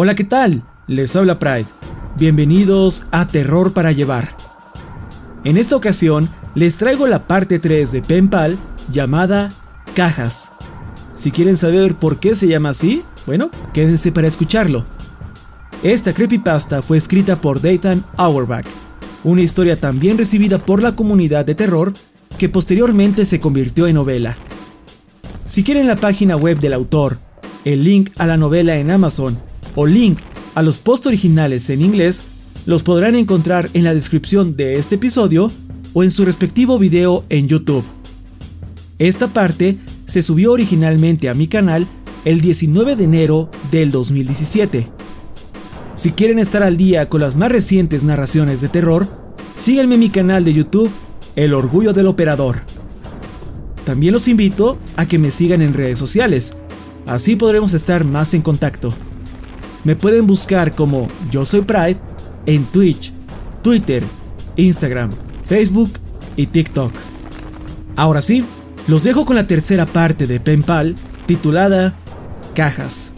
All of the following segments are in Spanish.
Hola, ¿qué tal? Les habla Pride. Bienvenidos a Terror para Llevar. En esta ocasión les traigo la parte 3 de Penpal llamada Cajas. Si quieren saber por qué se llama así, bueno, quédense para escucharlo. Esta creepypasta fue escrita por Dayton Auerbach, una historia tan bien recibida por la comunidad de terror que posteriormente se convirtió en novela. Si quieren la página web del autor, el link a la novela en Amazon o link a los posts originales en inglés, los podrán encontrar en la descripción de este episodio o en su respectivo video en YouTube. Esta parte se subió originalmente a mi canal el 19 de enero del 2017. Si quieren estar al día con las más recientes narraciones de terror, síganme en mi canal de YouTube, El Orgullo del Operador. También los invito a que me sigan en redes sociales, así podremos estar más en contacto. Me pueden buscar como Yo Soy Pride en Twitch, Twitter, Instagram, Facebook y TikTok. Ahora sí, los dejo con la tercera parte de Penpal titulada Cajas.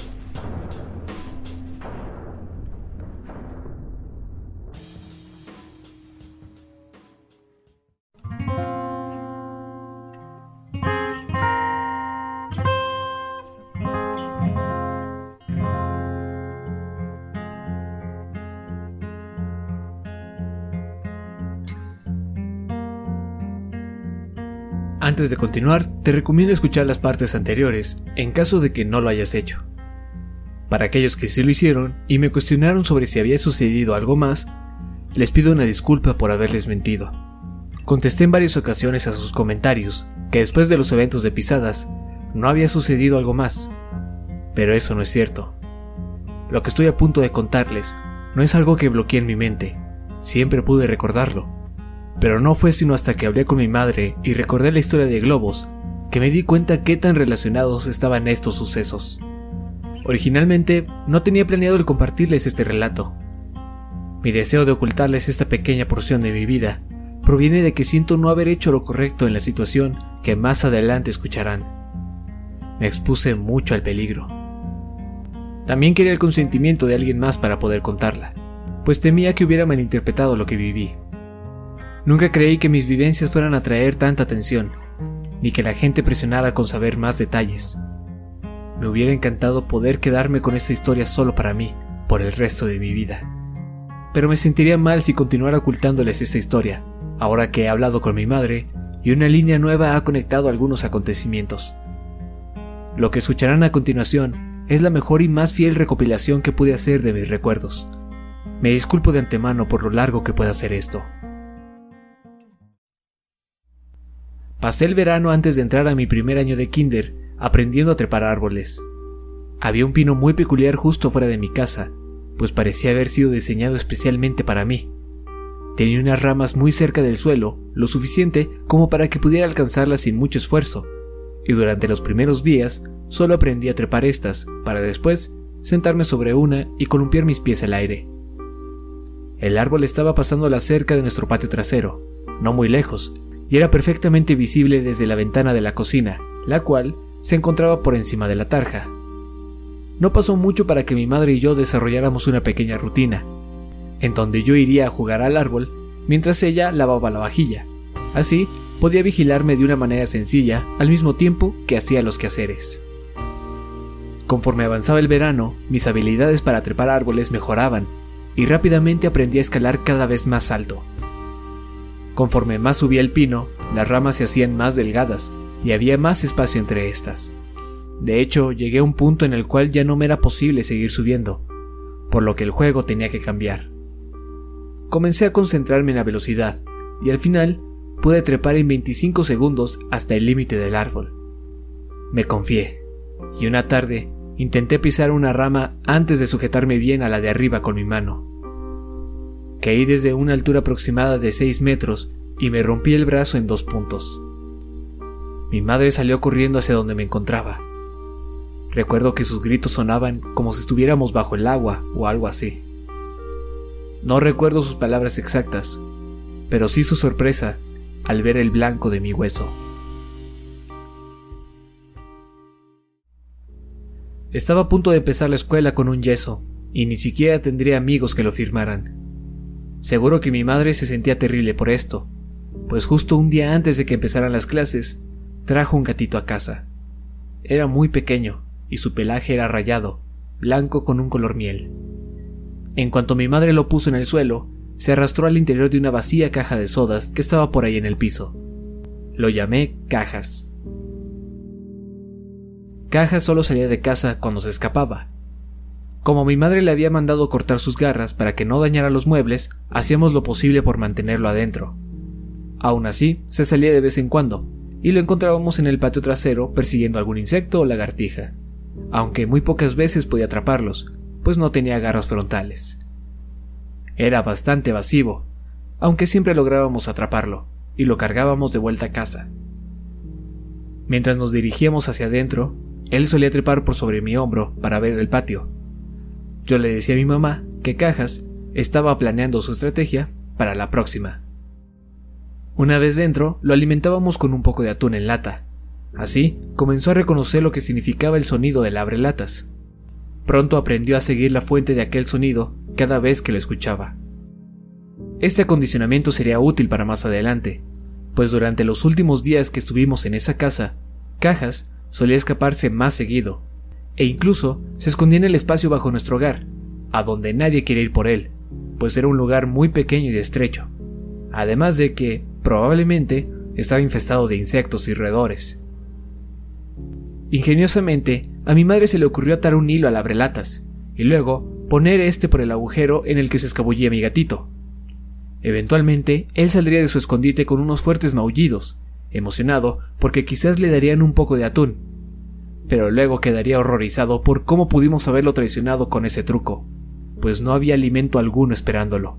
Antes de continuar, te recomiendo escuchar las partes anteriores, en caso de que no lo hayas hecho. Para aquellos que sí lo hicieron y me cuestionaron sobre si había sucedido algo más, les pido una disculpa por haberles mentido. Contesté en varias ocasiones a sus comentarios que después de los eventos de pisadas no había sucedido algo más, pero eso no es cierto. Lo que estoy a punto de contarles no es algo que bloqueé en mi mente, siempre pude recordarlo pero no fue sino hasta que hablé con mi madre y recordé la historia de globos que me di cuenta qué tan relacionados estaban estos sucesos. Originalmente no tenía planeado el compartirles este relato. Mi deseo de ocultarles esta pequeña porción de mi vida proviene de que siento no haber hecho lo correcto en la situación que más adelante escucharán. Me expuse mucho al peligro. También quería el consentimiento de alguien más para poder contarla, pues temía que hubiera malinterpretado lo que viví. Nunca creí que mis vivencias fueran a atraer tanta atención, ni que la gente presionara con saber más detalles. Me hubiera encantado poder quedarme con esta historia solo para mí, por el resto de mi vida. Pero me sentiría mal si continuara ocultándoles esta historia, ahora que he hablado con mi madre y una línea nueva ha conectado algunos acontecimientos. Lo que escucharán a continuación es la mejor y más fiel recopilación que pude hacer de mis recuerdos. Me disculpo de antemano por lo largo que pueda ser esto. Pasé el verano antes de entrar a mi primer año de kinder aprendiendo a trepar árboles. Había un pino muy peculiar justo fuera de mi casa, pues parecía haber sido diseñado especialmente para mí. Tenía unas ramas muy cerca del suelo, lo suficiente como para que pudiera alcanzarlas sin mucho esfuerzo, y durante los primeros días solo aprendí a trepar estas, para después sentarme sobre una y columpiar mis pies al aire. El árbol estaba pasando la cerca de nuestro patio trasero, no muy lejos, y era perfectamente visible desde la ventana de la cocina, la cual se encontraba por encima de la tarja. No pasó mucho para que mi madre y yo desarrolláramos una pequeña rutina, en donde yo iría a jugar al árbol mientras ella lavaba la vajilla. Así, podía vigilarme de una manera sencilla al mismo tiempo que hacía los quehaceres. Conforme avanzaba el verano, mis habilidades para trepar árboles mejoraban y rápidamente aprendí a escalar cada vez más alto. Conforme más subía el pino, las ramas se hacían más delgadas y había más espacio entre estas. De hecho, llegué a un punto en el cual ya no me era posible seguir subiendo, por lo que el juego tenía que cambiar. Comencé a concentrarme en la velocidad y al final pude trepar en 25 segundos hasta el límite del árbol. Me confié, y una tarde intenté pisar una rama antes de sujetarme bien a la de arriba con mi mano. Caí desde una altura aproximada de 6 metros y me rompí el brazo en dos puntos. Mi madre salió corriendo hacia donde me encontraba. Recuerdo que sus gritos sonaban como si estuviéramos bajo el agua o algo así. No recuerdo sus palabras exactas, pero sí su sorpresa al ver el blanco de mi hueso. Estaba a punto de empezar la escuela con un yeso, y ni siquiera tendría amigos que lo firmaran. Seguro que mi madre se sentía terrible por esto, pues justo un día antes de que empezaran las clases, trajo un gatito a casa. Era muy pequeño, y su pelaje era rayado, blanco con un color miel. En cuanto mi madre lo puso en el suelo, se arrastró al interior de una vacía caja de sodas que estaba por ahí en el piso. Lo llamé Cajas. Cajas solo salía de casa cuando se escapaba. Como mi madre le había mandado cortar sus garras para que no dañara los muebles, hacíamos lo posible por mantenerlo adentro. Aún así, se salía de vez en cuando, y lo encontrábamos en el patio trasero persiguiendo algún insecto o lagartija, aunque muy pocas veces podía atraparlos, pues no tenía garras frontales. Era bastante evasivo, aunque siempre lográbamos atraparlo, y lo cargábamos de vuelta a casa. Mientras nos dirigíamos hacia adentro, él solía trepar por sobre mi hombro para ver el patio. Yo le decía a mi mamá que Cajas estaba planeando su estrategia para la próxima. Una vez dentro, lo alimentábamos con un poco de atún en lata. Así, comenzó a reconocer lo que significaba el sonido del abrelatas. Pronto aprendió a seguir la fuente de aquel sonido cada vez que lo escuchaba. Este acondicionamiento sería útil para más adelante, pues durante los últimos días que estuvimos en esa casa, Cajas solía escaparse más seguido, e incluso se escondía en el espacio bajo nuestro hogar, a donde nadie quiere ir por él, pues era un lugar muy pequeño y estrecho, además de que, probablemente, estaba infestado de insectos y roedores. Ingeniosamente, a mi madre se le ocurrió atar un hilo al abrelatas, y luego poner este por el agujero en el que se escabullía mi gatito. Eventualmente, él saldría de su escondite con unos fuertes maullidos, emocionado porque quizás le darían un poco de atún, pero luego quedaría horrorizado por cómo pudimos haberlo traicionado con ese truco, pues no había alimento alguno esperándolo.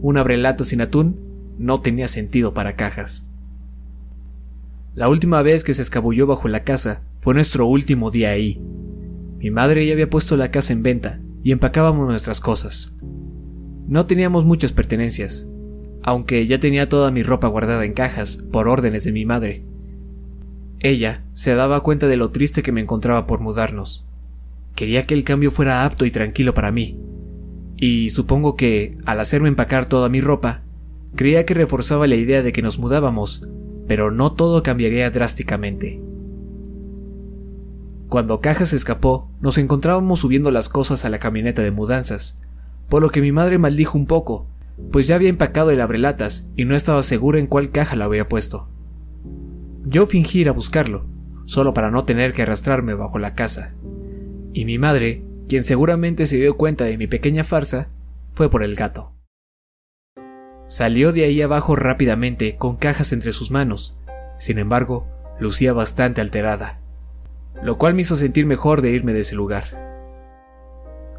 Un abrelata sin atún no tenía sentido para cajas. La última vez que se escabulló bajo la casa fue nuestro último día ahí. Mi madre ya había puesto la casa en venta y empacábamos nuestras cosas. No teníamos muchas pertenencias, aunque ya tenía toda mi ropa guardada en cajas por órdenes de mi madre. Ella se daba cuenta de lo triste que me encontraba por mudarnos. Quería que el cambio fuera apto y tranquilo para mí. Y supongo que, al hacerme empacar toda mi ropa, creía que reforzaba la idea de que nos mudábamos, pero no todo cambiaría drásticamente. Cuando Cajas escapó, nos encontrábamos subiendo las cosas a la camioneta de mudanzas, por lo que mi madre maldijo un poco, pues ya había empacado el abrelatas y no estaba segura en cuál caja lo había puesto. Yo fingí ir a buscarlo, solo para no tener que arrastrarme bajo la casa. Y mi madre, quien seguramente se dio cuenta de mi pequeña farsa, fue por el gato. Salió de ahí abajo rápidamente con cajas entre sus manos. Sin embargo, lucía bastante alterada lo cual me hizo sentir mejor de irme de ese lugar.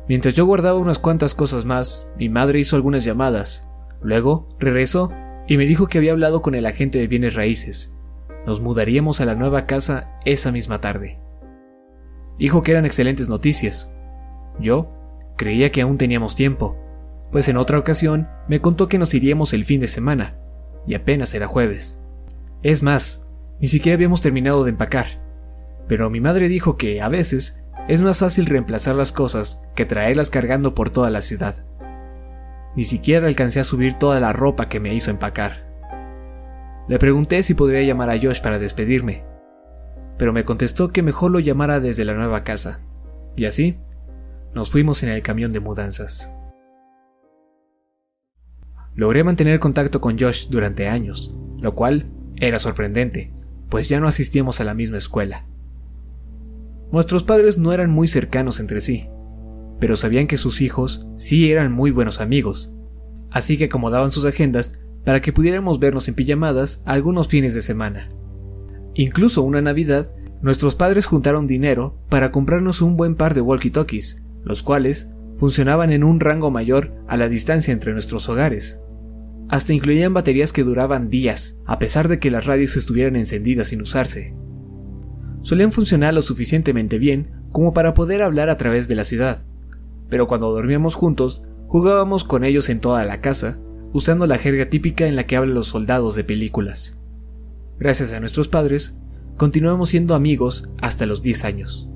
Mientras yo guardaba unas cuantas cosas más, mi madre hizo algunas llamadas. Luego regresó y me dijo que había hablado con el agente de bienes raíces, nos mudaríamos a la nueva casa esa misma tarde. Dijo que eran excelentes noticias. Yo creía que aún teníamos tiempo, pues en otra ocasión me contó que nos iríamos el fin de semana, y apenas era jueves. Es más, ni siquiera habíamos terminado de empacar, pero mi madre dijo que, a veces, es más fácil reemplazar las cosas que traerlas cargando por toda la ciudad. Ni siquiera alcancé a subir toda la ropa que me hizo empacar. Le pregunté si podría llamar a Josh para despedirme, pero me contestó que mejor lo llamara desde la nueva casa. Y así, nos fuimos en el camión de mudanzas. Logré mantener contacto con Josh durante años, lo cual era sorprendente, pues ya no asistíamos a la misma escuela. Nuestros padres no eran muy cercanos entre sí, pero sabían que sus hijos sí eran muy buenos amigos, así que acomodaban sus agendas para que pudiéramos vernos en pijamadas algunos fines de semana. Incluso una Navidad, nuestros padres juntaron dinero para comprarnos un buen par de walkie-talkies, los cuales funcionaban en un rango mayor a la distancia entre nuestros hogares. Hasta incluían baterías que duraban días, a pesar de que las radios estuvieran encendidas sin usarse. Solían funcionar lo suficientemente bien como para poder hablar a través de la ciudad, pero cuando dormíamos juntos, jugábamos con ellos en toda la casa usando la jerga típica en la que hablan los soldados de películas. Gracias a nuestros padres, continuamos siendo amigos hasta los 10 años.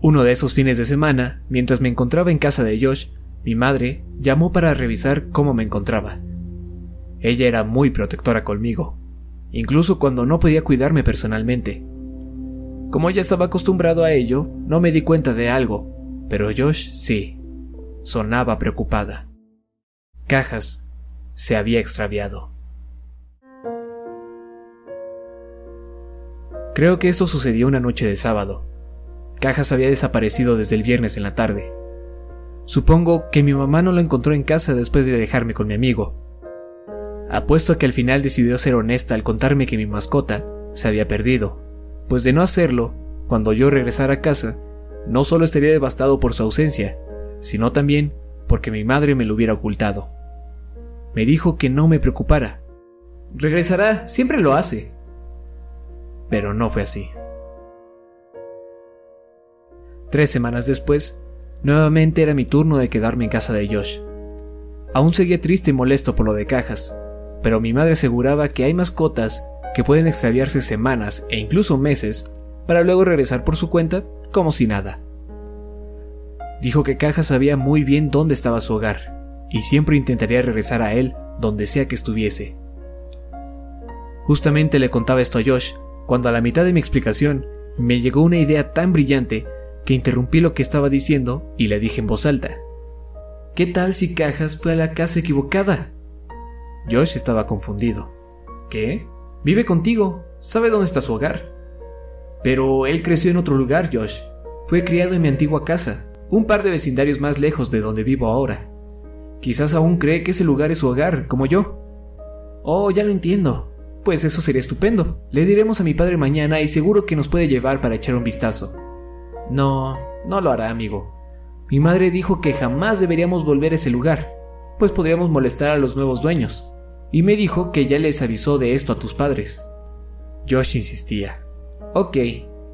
Uno de esos fines de semana, mientras me encontraba en casa de Josh, mi madre llamó para revisar cómo me encontraba. Ella era muy protectora conmigo, incluso cuando no podía cuidarme personalmente. Como ella estaba acostumbrado a ello, no me di cuenta de algo, pero Josh sí, sonaba preocupada cajas se había extraviado. Creo que eso sucedió una noche de sábado. Cajas había desaparecido desde el viernes en la tarde. Supongo que mi mamá no lo encontró en casa después de dejarme con mi amigo. Apuesto a que al final decidió ser honesta al contarme que mi mascota se había perdido, pues de no hacerlo, cuando yo regresara a casa, no solo estaría devastado por su ausencia, sino también porque mi madre me lo hubiera ocultado. Me dijo que no me preocupara. Regresará, siempre lo hace. Pero no fue así. Tres semanas después, nuevamente era mi turno de quedarme en casa de Josh. Aún seguía triste y molesto por lo de cajas, pero mi madre aseguraba que hay mascotas que pueden extraviarse semanas e incluso meses para luego regresar por su cuenta como si nada. Dijo que Cajas sabía muy bien dónde estaba su hogar y siempre intentaría regresar a él donde sea que estuviese. Justamente le contaba esto a Josh, cuando a la mitad de mi explicación me llegó una idea tan brillante que interrumpí lo que estaba diciendo y le dije en voz alta. ¿Qué tal si Cajas fue a la casa equivocada? Josh estaba confundido. ¿Qué? Vive contigo, sabe dónde está su hogar. Pero él creció en otro lugar, Josh. Fue criado en mi antigua casa, un par de vecindarios más lejos de donde vivo ahora. Quizás aún cree que ese lugar es su hogar, como yo. Oh, ya lo entiendo. Pues eso sería estupendo. Le diremos a mi padre mañana y seguro que nos puede llevar para echar un vistazo. No, no lo hará, amigo. Mi madre dijo que jamás deberíamos volver a ese lugar, pues podríamos molestar a los nuevos dueños. Y me dijo que ya les avisó de esto a tus padres. Josh insistía. Ok,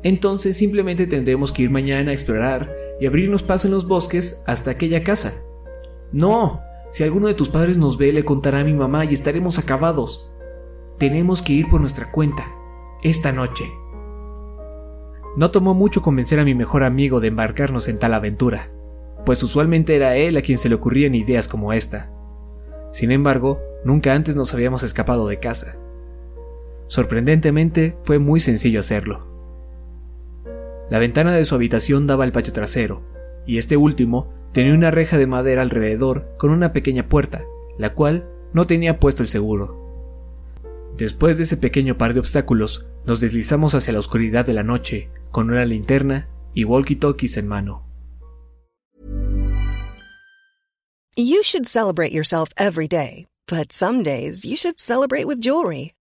entonces simplemente tendremos que ir mañana a explorar y abrirnos paso en los bosques hasta aquella casa. No, si alguno de tus padres nos ve, le contará a mi mamá y estaremos acabados. Tenemos que ir por nuestra cuenta, esta noche. No tomó mucho convencer a mi mejor amigo de embarcarnos en tal aventura, pues usualmente era él a quien se le ocurrían ideas como esta. Sin embargo, nunca antes nos habíamos escapado de casa. Sorprendentemente, fue muy sencillo hacerlo. La ventana de su habitación daba al patio trasero, y este último Tenía una reja de madera alrededor con una pequeña puerta, la cual no tenía puesto el seguro. Después de ese pequeño par de obstáculos, nos deslizamos hacia la oscuridad de la noche, con una linterna y walkie-talkies en mano. You should celebrate yourself every day, but some days you should celebrate with jewelry.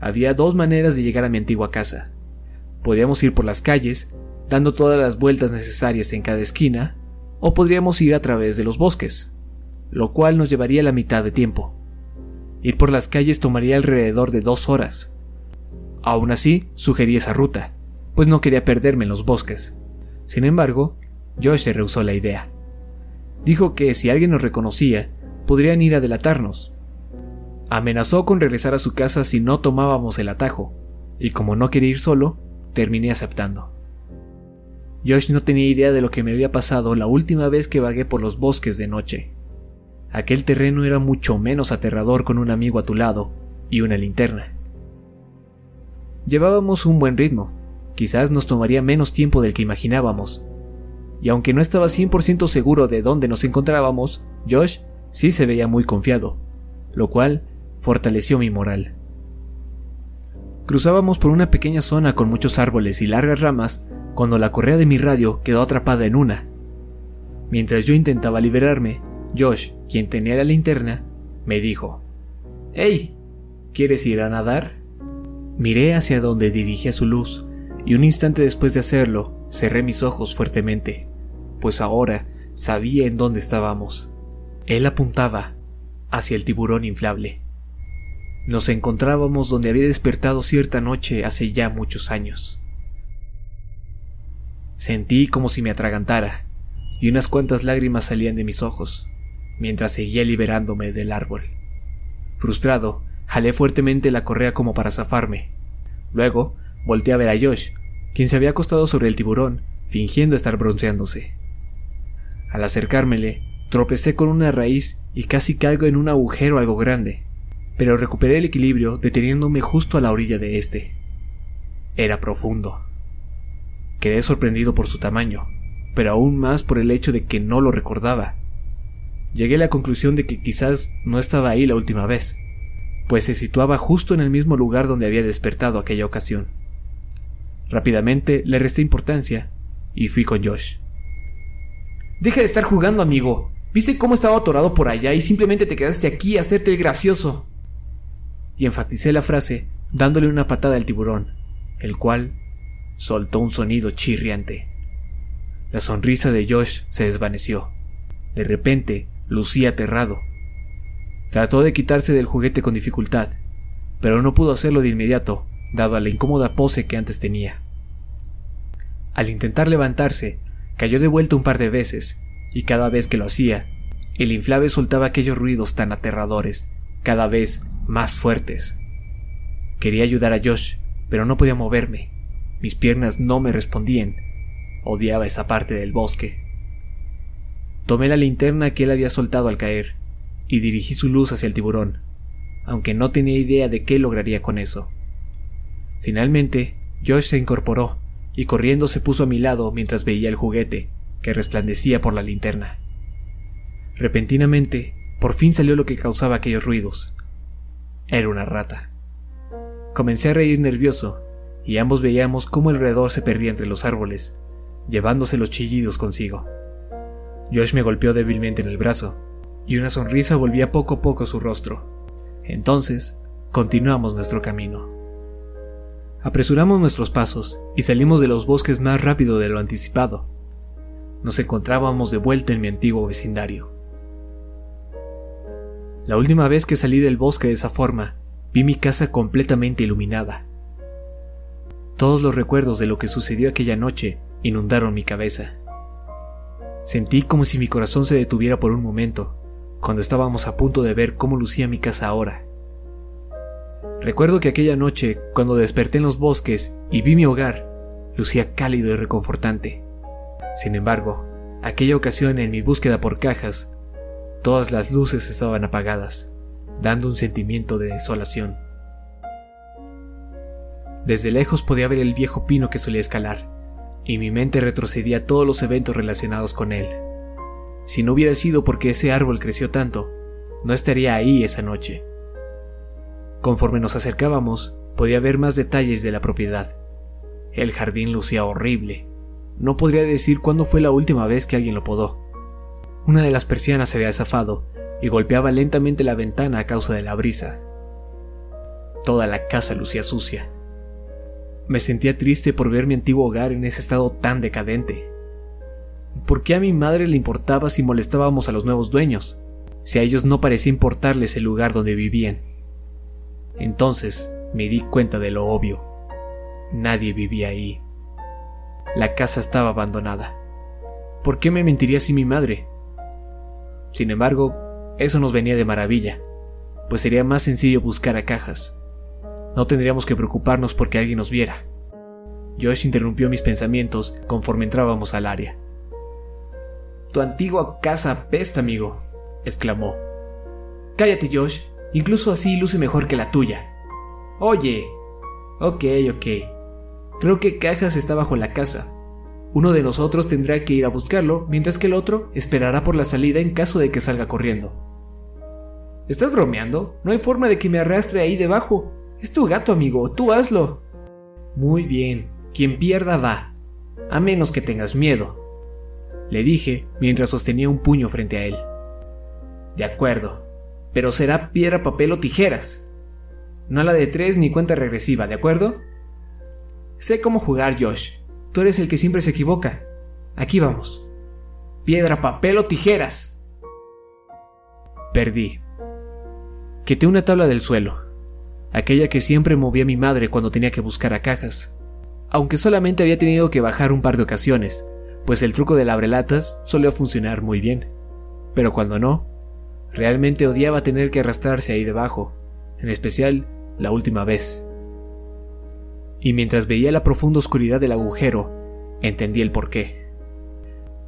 Había dos maneras de llegar a mi antigua casa. Podíamos ir por las calles, dando todas las vueltas necesarias en cada esquina, o podríamos ir a través de los bosques, lo cual nos llevaría la mitad de tiempo. Ir por las calles tomaría alrededor de dos horas. Aún así, sugerí esa ruta, pues no quería perderme en los bosques. Sin embargo, Josh se rehusó la idea. Dijo que si alguien nos reconocía, podrían ir a delatarnos. Amenazó con regresar a su casa si no tomábamos el atajo, y como no quería ir solo, terminé aceptando. Josh no tenía idea de lo que me había pasado la última vez que vagué por los bosques de noche. Aquel terreno era mucho menos aterrador con un amigo a tu lado y una linterna. Llevábamos un buen ritmo, quizás nos tomaría menos tiempo del que imaginábamos. Y aunque no estaba 100% seguro de dónde nos encontrábamos, Josh sí se veía muy confiado, lo cual fortaleció mi moral. Cruzábamos por una pequeña zona con muchos árboles y largas ramas cuando la correa de mi radio quedó atrapada en una. Mientras yo intentaba liberarme, Josh, quien tenía la linterna, me dijo, ¡Hey! ¿Quieres ir a nadar? Miré hacia donde dirigía su luz, y un instante después de hacerlo, cerré mis ojos fuertemente, pues ahora sabía en dónde estábamos. Él apuntaba hacia el tiburón inflable. Nos encontrábamos donde había despertado cierta noche hace ya muchos años. Sentí como si me atragantara, y unas cuantas lágrimas salían de mis ojos mientras seguía liberándome del árbol. Frustrado, jalé fuertemente la correa como para zafarme. Luego, volteé a ver a Josh, quien se había acostado sobre el tiburón, fingiendo estar bronceándose. Al acercármele, tropecé con una raíz y casi caigo en un agujero algo grande, pero recuperé el equilibrio deteniéndome justo a la orilla de este. Era profundo. Quedé sorprendido por su tamaño, pero aún más por el hecho de que no lo recordaba llegué a la conclusión de que quizás no estaba ahí la última vez, pues se situaba justo en el mismo lugar donde había despertado aquella ocasión. Rápidamente le resté importancia y fui con Josh. Deja de estar jugando, amigo. ¿Viste cómo estaba atorado por allá y simplemente te quedaste aquí a hacerte el gracioso? Y enfaticé la frase dándole una patada al tiburón, el cual soltó un sonido chirriante. La sonrisa de Josh se desvaneció. De repente, lucía aterrado. Trató de quitarse del juguete con dificultad, pero no pudo hacerlo de inmediato, dado la incómoda pose que antes tenía. Al intentar levantarse, cayó de vuelta un par de veces, y cada vez que lo hacía, el inflable soltaba aquellos ruidos tan aterradores, cada vez más fuertes. Quería ayudar a Josh, pero no podía moverme. Mis piernas no me respondían. Odiaba esa parte del bosque. Tomé la linterna que él había soltado al caer y dirigí su luz hacia el tiburón, aunque no tenía idea de qué lograría con eso. Finalmente, Josh se incorporó y corriendo se puso a mi lado mientras veía el juguete, que resplandecía por la linterna. Repentinamente, por fin salió lo que causaba aquellos ruidos. Era una rata. Comencé a reír nervioso, y ambos veíamos cómo el alrededor se perdía entre los árboles, llevándose los chillidos consigo. Josh me golpeó débilmente en el brazo, y una sonrisa volvía poco a poco su rostro. Entonces, continuamos nuestro camino. Apresuramos nuestros pasos y salimos de los bosques más rápido de lo anticipado. Nos encontrábamos de vuelta en mi antiguo vecindario. La última vez que salí del bosque de esa forma, vi mi casa completamente iluminada. Todos los recuerdos de lo que sucedió aquella noche inundaron mi cabeza. Sentí como si mi corazón se detuviera por un momento, cuando estábamos a punto de ver cómo lucía mi casa ahora. Recuerdo que aquella noche, cuando desperté en los bosques y vi mi hogar, lucía cálido y reconfortante. Sin embargo, aquella ocasión en mi búsqueda por cajas, todas las luces estaban apagadas, dando un sentimiento de desolación. Desde lejos podía ver el viejo pino que solía escalar, y mi mente retrocedía a todos los eventos relacionados con él. Si no hubiera sido porque ese árbol creció tanto, no estaría ahí esa noche. Conforme nos acercábamos, podía ver más detalles de la propiedad. El jardín lucía horrible. No podría decir cuándo fue la última vez que alguien lo podó. Una de las persianas se había zafado y golpeaba lentamente la ventana a causa de la brisa. Toda la casa lucía sucia. Me sentía triste por ver mi antiguo hogar en ese estado tan decadente. ¿Por qué a mi madre le importaba si molestábamos a los nuevos dueños? Si a ellos no parecía importarles el lugar donde vivían. Entonces me di cuenta de lo obvio. Nadie vivía ahí. La casa estaba abandonada. ¿Por qué me mentiría así mi madre? Sin embargo, eso nos venía de maravilla, pues sería más sencillo buscar a cajas. No tendríamos que preocuparnos porque alguien nos viera. Josh interrumpió mis pensamientos conforme entrábamos al área. Tu antigua casa apesta, amigo, exclamó. Cállate, Josh, incluso así luce mejor que la tuya. Oye. Ok, ok. Creo que Cajas está bajo la casa. Uno de nosotros tendrá que ir a buscarlo, mientras que el otro esperará por la salida en caso de que salga corriendo. ¿Estás bromeando? No hay forma de que me arrastre ahí debajo. Es tu gato, amigo, tú hazlo. Muy bien, quien pierda va, a menos que tengas miedo, le dije mientras sostenía un puño frente a él. De acuerdo, pero será piedra, papel o tijeras. No la de tres ni cuenta regresiva, ¿de acuerdo? Sé cómo jugar, Josh. Tú eres el que siempre se equivoca. Aquí vamos. Piedra, papel o tijeras. Perdí. Quité una tabla del suelo, aquella que siempre movía mi madre cuando tenía que buscar a cajas, aunque solamente había tenido que bajar un par de ocasiones, pues el truco del abrelatas solía funcionar muy bien. Pero cuando no, realmente odiaba tener que arrastrarse ahí debajo, en especial la última vez. Y mientras veía la profunda oscuridad del agujero, entendí el porqué.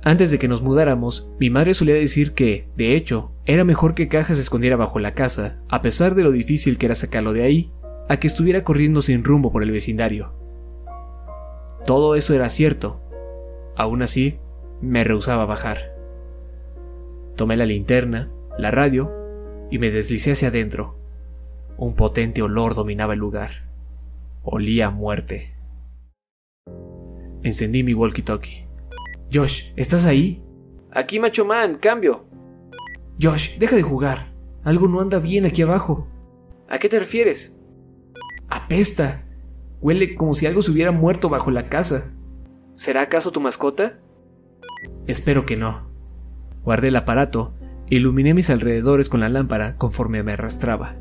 Antes de que nos mudáramos, mi madre solía decir que, de hecho, era mejor que Caja se escondiera bajo la casa, a pesar de lo difícil que era sacarlo de ahí, a que estuviera corriendo sin rumbo por el vecindario. Todo eso era cierto, Aún así, me rehusaba bajar. Tomé la linterna, la radio y me deslicé hacia adentro. Un potente olor dominaba el lugar. Olía a muerte. Encendí mi walkie-talkie. Josh, ¿estás ahí? Aquí, macho man, cambio. Josh, deja de jugar. Algo no anda bien aquí abajo. ¿A qué te refieres? Apesta. Huele como si algo se hubiera muerto bajo la casa. ¿Será acaso tu mascota? Espero que no. Guardé el aparato e iluminé mis alrededores con la lámpara conforme me arrastraba.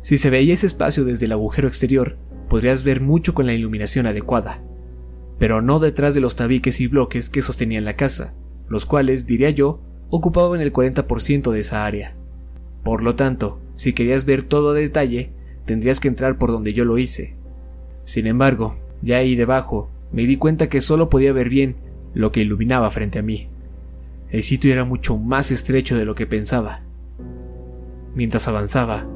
Si se veía ese espacio desde el agujero exterior, podrías ver mucho con la iluminación adecuada, pero no detrás de los tabiques y bloques que sostenían la casa, los cuales, diría yo, ocupaban el 40% de esa área. Por lo tanto, si querías ver todo a detalle, tendrías que entrar por donde yo lo hice. Sin embargo, ya ahí debajo me di cuenta que solo podía ver bien lo que iluminaba frente a mí. El sitio era mucho más estrecho de lo que pensaba. Mientras avanzaba,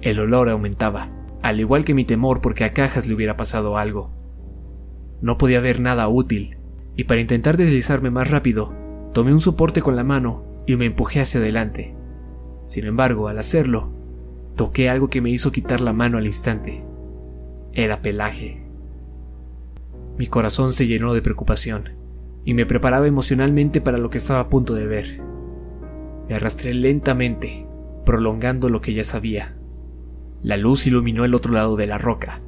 el olor aumentaba, al igual que mi temor porque a Cajas le hubiera pasado algo. No podía ver nada útil, y para intentar deslizarme más rápido, tomé un soporte con la mano y me empujé hacia adelante. Sin embargo, al hacerlo, toqué algo que me hizo quitar la mano al instante. Era pelaje. Mi corazón se llenó de preocupación y me preparaba emocionalmente para lo que estaba a punto de ver. Me arrastré lentamente, prolongando lo que ya sabía. La luz iluminó el otro lado de la roca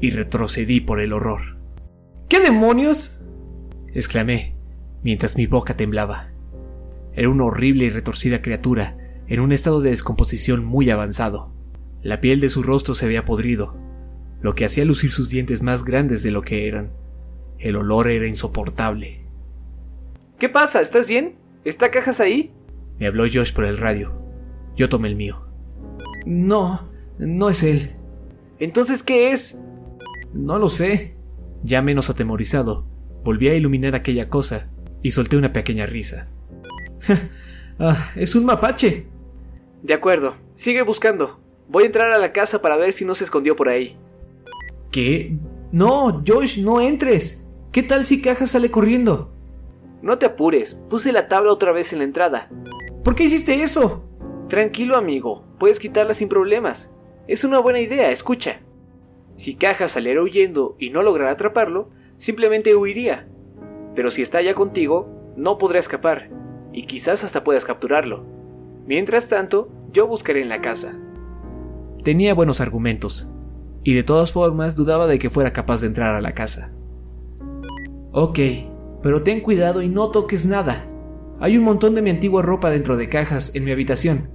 y retrocedí por el horror. ¿Qué demonios? exclamé, mientras mi boca temblaba. Era una horrible y retorcida criatura en un estado de descomposición muy avanzado. La piel de su rostro se había podrido, lo que hacía lucir sus dientes más grandes de lo que eran. El olor era insoportable. ¿Qué pasa? ¿Estás bien? ¿Está Cajas ahí? Me habló Josh por el radio. Yo tomé el mío. No, no es él. Entonces, ¿qué es? No lo sé. Ya menos atemorizado, volví a iluminar aquella cosa y solté una pequeña risa. ah, es un mapache. De acuerdo, sigue buscando. Voy a entrar a la casa para ver si no se escondió por ahí. ¿Qué? No, Josh, no entres. ¿Qué tal si Caja sale corriendo? No te apures, puse la tabla otra vez en la entrada. ¿Por qué hiciste eso? Tranquilo, amigo, puedes quitarla sin problemas. Es una buena idea, escucha. Si Caja saliera huyendo y no lograra atraparlo, simplemente huiría. Pero si está ya contigo, no podrá escapar, y quizás hasta puedas capturarlo. Mientras tanto, yo buscaré en la casa. Tenía buenos argumentos, y de todas formas dudaba de que fuera capaz de entrar a la casa. Ok, pero ten cuidado y no toques nada. Hay un montón de mi antigua ropa dentro de cajas en mi habitación.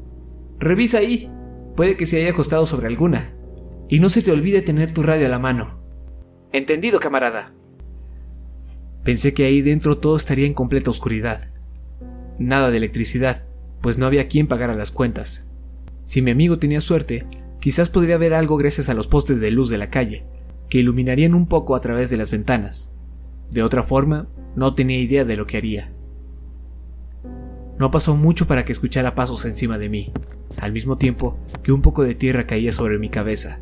Revisa ahí. Puede que se haya acostado sobre alguna. Y no se te olvide tener tu radio a la mano. Entendido, camarada. Pensé que ahí dentro todo estaría en completa oscuridad. Nada de electricidad, pues no había quien pagara las cuentas. Si mi amigo tenía suerte, quizás podría ver algo gracias a los postes de luz de la calle, que iluminarían un poco a través de las ventanas. De otra forma, no tenía idea de lo que haría. No pasó mucho para que escuchara pasos encima de mí, al mismo tiempo que un poco de tierra caía sobre mi cabeza.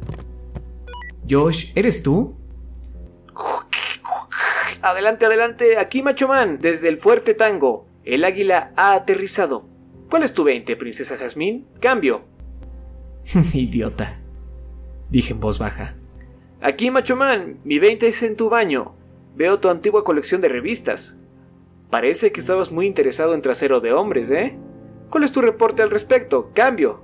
Josh, ¿eres tú? Adelante, adelante, aquí Machoman, desde el fuerte Tango. El águila ha aterrizado. ¿Cuál es tu 20, princesa Jazmín? Cambio. Idiota, dije en voz baja. Aquí Machoman, mi 20 es en tu baño. Veo tu antigua colección de revistas. Parece que estabas muy interesado en trasero de hombres, ¿eh? ¿Cuál es tu reporte al respecto? Cambio.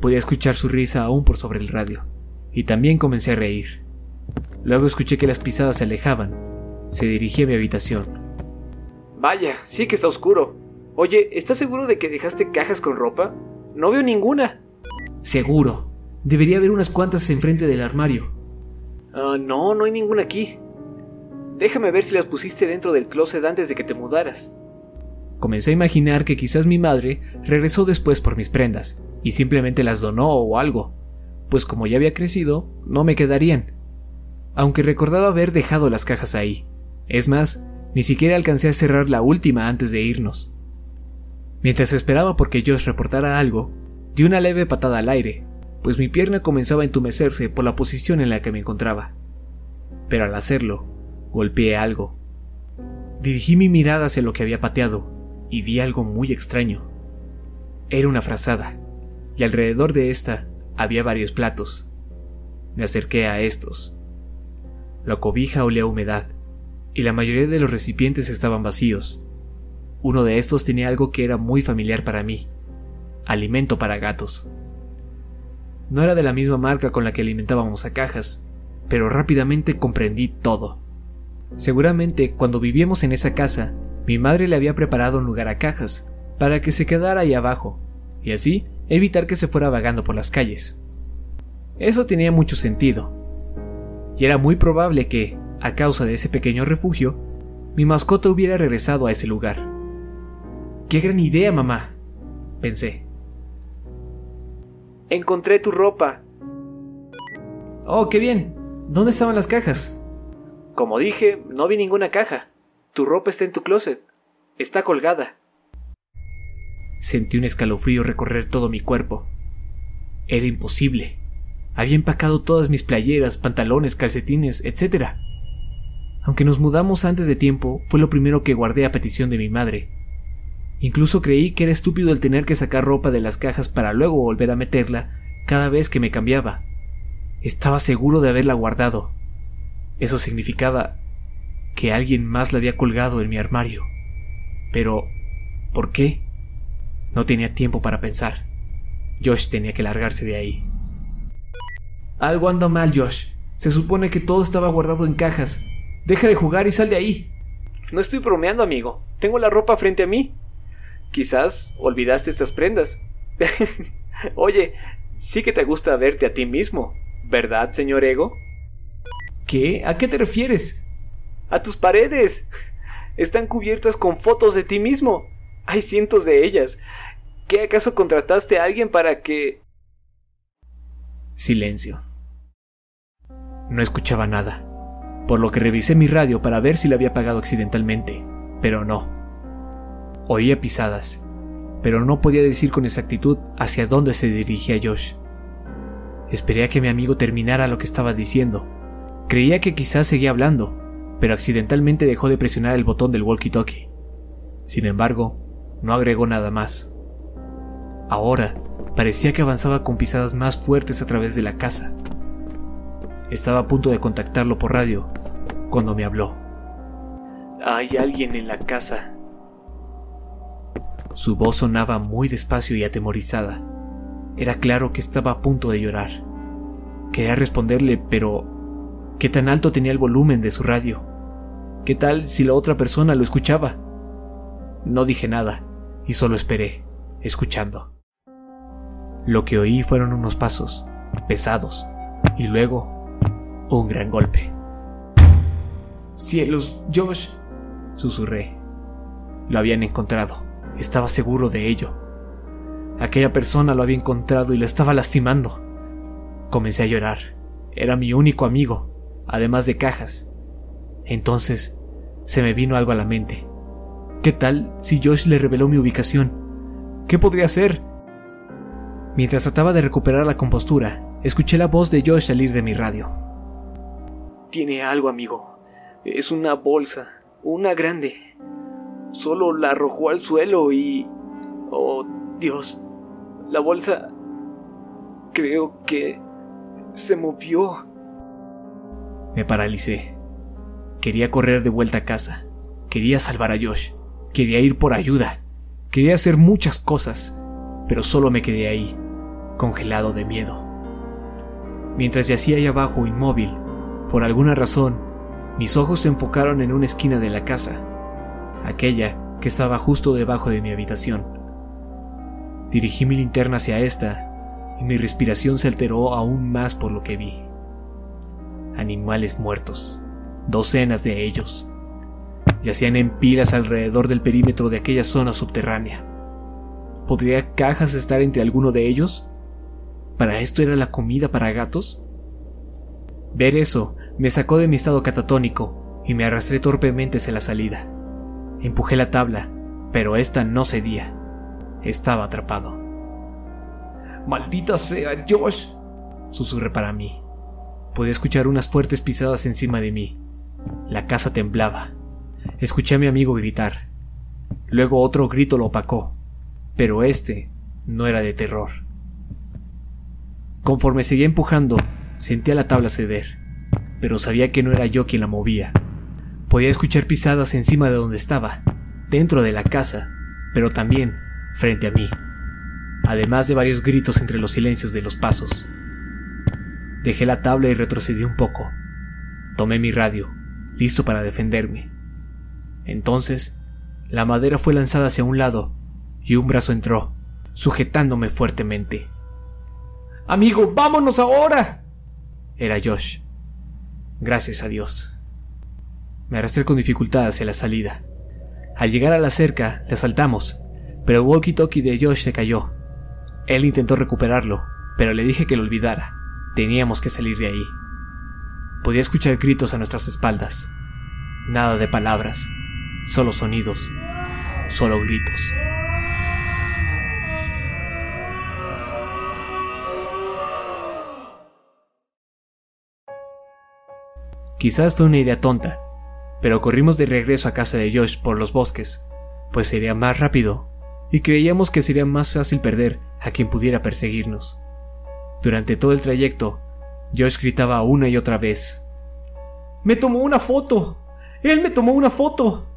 Podía escuchar su risa aún por sobre el radio, y también comencé a reír. Luego escuché que las pisadas se alejaban. Se dirigía a mi habitación. Vaya, sí que está oscuro. Oye, ¿estás seguro de que dejaste cajas con ropa? No veo ninguna. Seguro. Debería haber unas cuantas enfrente del armario. Ah, no, no hay ninguna aquí. Déjame ver si las pusiste dentro del closet antes de que te mudaras. Comencé a imaginar que quizás mi madre regresó después por mis prendas y simplemente las donó o algo, pues como ya había crecido, no me quedarían. Aunque recordaba haber dejado las cajas ahí. Es más, ni siquiera alcancé a cerrar la última antes de irnos. Mientras esperaba porque Josh reportara algo, di una leve patada al aire, pues mi pierna comenzaba a entumecerse por la posición en la que me encontraba. Pero al hacerlo, Golpeé algo. Dirigí mi mirada hacia lo que había pateado y vi algo muy extraño. Era una frazada, y alrededor de esta había varios platos. Me acerqué a estos. La cobija olía a humedad, y la mayoría de los recipientes estaban vacíos. Uno de estos tenía algo que era muy familiar para mí, alimento para gatos. No era de la misma marca con la que alimentábamos a cajas, pero rápidamente comprendí todo. Seguramente cuando vivíamos en esa casa, mi madre le había preparado un lugar a cajas para que se quedara ahí abajo, y así evitar que se fuera vagando por las calles. Eso tenía mucho sentido, y era muy probable que, a causa de ese pequeño refugio, mi mascota hubiera regresado a ese lugar. ¡Qué gran idea, mamá! pensé. Encontré tu ropa. Oh, qué bien. ¿Dónde estaban las cajas? Como dije, no vi ninguna caja. Tu ropa está en tu closet. Está colgada. Sentí un escalofrío recorrer todo mi cuerpo. Era imposible. Había empacado todas mis playeras, pantalones, calcetines, etc. Aunque nos mudamos antes de tiempo, fue lo primero que guardé a petición de mi madre. Incluso creí que era estúpido el tener que sacar ropa de las cajas para luego volver a meterla cada vez que me cambiaba. Estaba seguro de haberla guardado. Eso significaba que alguien más la había colgado en mi armario. Pero, ¿por qué? No tenía tiempo para pensar. Josh tenía que largarse de ahí. Algo anda mal, Josh. Se supone que todo estaba guardado en cajas. Deja de jugar y sal de ahí. No estoy bromeando, amigo. Tengo la ropa frente a mí. Quizás olvidaste estas prendas. Oye, sí que te gusta verte a ti mismo, ¿verdad, señor Ego? ¿Qué? ¿A qué te refieres? A tus paredes. Están cubiertas con fotos de ti mismo. Hay cientos de ellas. ¿Qué acaso contrataste a alguien para que... Silencio. No escuchaba nada, por lo que revisé mi radio para ver si la había apagado accidentalmente, pero no. Oía pisadas, pero no podía decir con exactitud hacia dónde se dirigía Josh. Esperé a que mi amigo terminara lo que estaba diciendo. Creía que quizás seguía hablando, pero accidentalmente dejó de presionar el botón del walkie-talkie. Sin embargo, no agregó nada más. Ahora, parecía que avanzaba con pisadas más fuertes a través de la casa. Estaba a punto de contactarlo por radio, cuando me habló. Hay alguien en la casa. Su voz sonaba muy despacio y atemorizada. Era claro que estaba a punto de llorar. Quería responderle, pero ¿qué tan alto tenía el volumen de su radio? ¿Qué tal si la otra persona lo escuchaba? No dije nada y solo esperé, escuchando. Lo que oí fueron unos pasos, pesados, y luego un gran golpe. Cielos, Josh, susurré. Lo habían encontrado, estaba seguro de ello. Aquella persona lo había encontrado y lo estaba lastimando. Comencé a llorar. Era mi único amigo, además de cajas. Entonces, se me vino algo a la mente. ¿Qué tal si Josh le reveló mi ubicación? ¿Qué podría hacer? Mientras trataba de recuperar la compostura, escuché la voz de Josh salir de mi radio. Tiene algo, amigo. Es una bolsa, una grande. Solo la arrojó al suelo y... Oh, Dios. La bolsa... Creo que... se movió. Me paralicé. Quería correr de vuelta a casa. Quería salvar a Josh. Quería ir por ayuda. Quería hacer muchas cosas. Pero solo me quedé ahí, congelado de miedo. Mientras yacía ahí abajo inmóvil, por alguna razón, mis ojos se enfocaron en una esquina de la casa, aquella que estaba justo debajo de mi habitación. Dirigí mi linterna hacia esta y mi respiración se alteró aún más por lo que vi. Animales muertos, docenas de ellos, yacían en pilas alrededor del perímetro de aquella zona subterránea. ¿Podría Cajas estar entre alguno de ellos? ¿Para esto era la comida para gatos? Ver eso me sacó de mi estado catatónico y me arrastré torpemente hacia la salida. Empujé la tabla, pero esta no cedía. Estaba atrapado. ¡Maldita sea, Josh! susurré para mí. Podía escuchar unas fuertes pisadas encima de mí. La casa temblaba. Escuché a mi amigo gritar. Luego otro grito lo opacó, pero este no era de terror. Conforme seguía empujando, sentía la tabla ceder, pero sabía que no era yo quien la movía. Podía escuchar pisadas encima de donde estaba, dentro de la casa, pero también frente a mí, además de varios gritos entre los silencios de los pasos. Dejé la tabla y retrocedí un poco. Tomé mi radio, listo para defenderme. Entonces, la madera fue lanzada hacia un lado y un brazo entró, sujetándome fuertemente. Amigo, vámonos ahora. Era Josh. Gracias a Dios. Me arrastré con dificultad hacia la salida. Al llegar a la cerca, le saltamos, pero el walkie-talkie de Josh se cayó. Él intentó recuperarlo, pero le dije que lo olvidara. Teníamos que salir de ahí. Podía escuchar gritos a nuestras espaldas. Nada de palabras, solo sonidos, solo gritos. Quizás fue una idea tonta, pero corrimos de regreso a casa de Josh por los bosques, pues sería más rápido, y creíamos que sería más fácil perder a quien pudiera perseguirnos. Durante todo el trayecto, Josh gritaba una y otra vez. ¡Me tomó una foto! ¡Él me tomó una foto!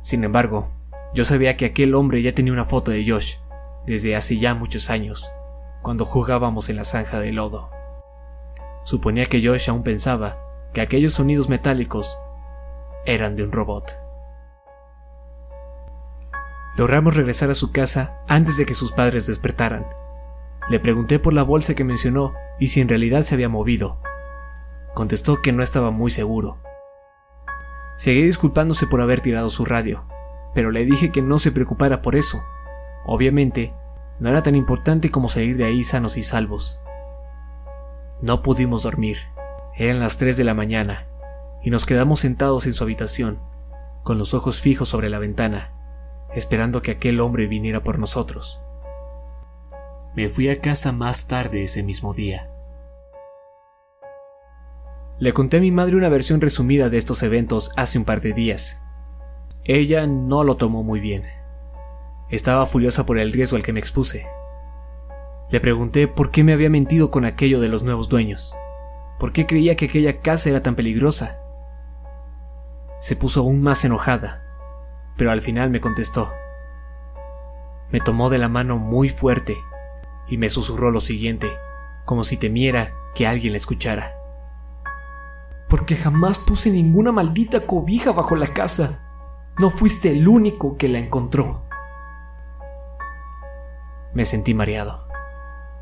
Sin embargo, yo sabía que aquel hombre ya tenía una foto de Josh desde hace ya muchos años, cuando jugábamos en la zanja de lodo. Suponía que Josh aún pensaba que aquellos sonidos metálicos eran de un robot. Logramos regresar a su casa antes de que sus padres despertaran. Le pregunté por la bolsa que mencionó y si en realidad se había movido. Contestó que no estaba muy seguro. Seguí disculpándose por haber tirado su radio. pero le dije que no se preocupara por eso. Obviamente, no era tan importante como salir de ahí sanos y salvos. No pudimos dormir. Eran las 3 de la mañana y nos quedamos sentados en su habitación, con los ojos fijos sobre la ventana, esperando que aquel hombre viniera por nosotros. Me fui a casa más tarde ese mismo día. Le conté a mi madre una versión resumida de estos eventos hace un par de días. Ella no lo tomó muy bien. Estaba furiosa por el riesgo al que me expuse. Le pregunté por qué me había mentido con aquello de los nuevos dueños. ¿Por qué creía que aquella casa era tan peligrosa? Se puso aún más enojada, pero al final me contestó. Me tomó de la mano muy fuerte y me susurró lo siguiente, como si temiera que alguien la escuchara. Porque jamás puse ninguna maldita cobija bajo la casa. No fuiste el único que la encontró. Me sentí mareado.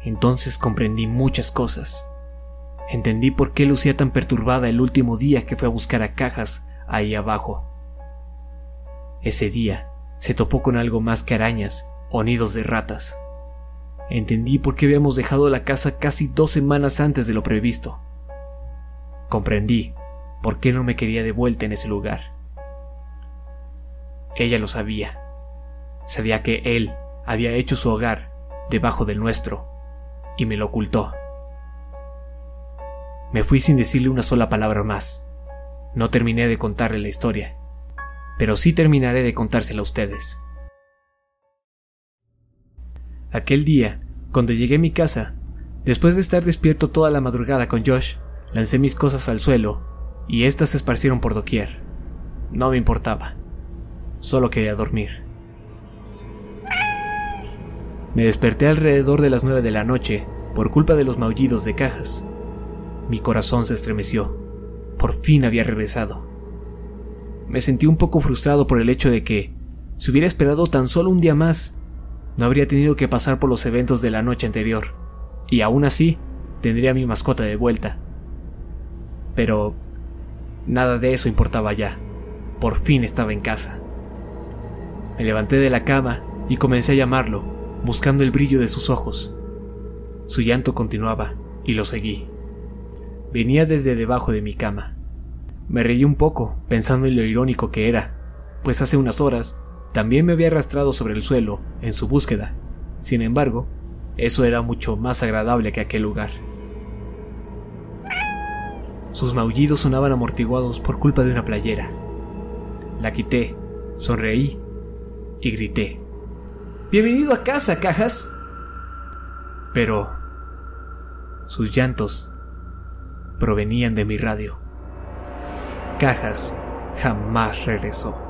Entonces comprendí muchas cosas. Entendí por qué lucía tan perturbada el último día que fue a buscar a cajas ahí abajo. Ese día se topó con algo más que arañas o nidos de ratas. Entendí por qué habíamos dejado la casa casi dos semanas antes de lo previsto. Comprendí por qué no me quería de vuelta en ese lugar. Ella lo sabía. Sabía que él había hecho su hogar debajo del nuestro y me lo ocultó. Me fui sin decirle una sola palabra más. No terminé de contarle la historia, pero sí terminaré de contársela a ustedes. Aquel día, cuando llegué a mi casa, después de estar despierto toda la madrugada con Josh, lancé mis cosas al suelo y éstas se esparcieron por doquier. No me importaba. Solo quería dormir. Me desperté alrededor de las nueve de la noche por culpa de los maullidos de cajas. Mi corazón se estremeció. Por fin había regresado. Me sentí un poco frustrado por el hecho de que, si hubiera esperado tan solo un día más, no habría tenido que pasar por los eventos de la noche anterior, y aún así tendría a mi mascota de vuelta. Pero nada de eso importaba ya. Por fin estaba en casa. Me levanté de la cama y comencé a llamarlo, buscando el brillo de sus ojos. Su llanto continuaba, y lo seguí. Venía desde debajo de mi cama. Me reí un poco, pensando en lo irónico que era, pues hace unas horas también me había arrastrado sobre el suelo en su búsqueda. Sin embargo, eso era mucho más agradable que aquel lugar. Sus maullidos sonaban amortiguados por culpa de una playera. La quité, sonreí y grité. Bienvenido a casa, cajas. Pero sus llantos provenían de mi radio. Cajas jamás regresó.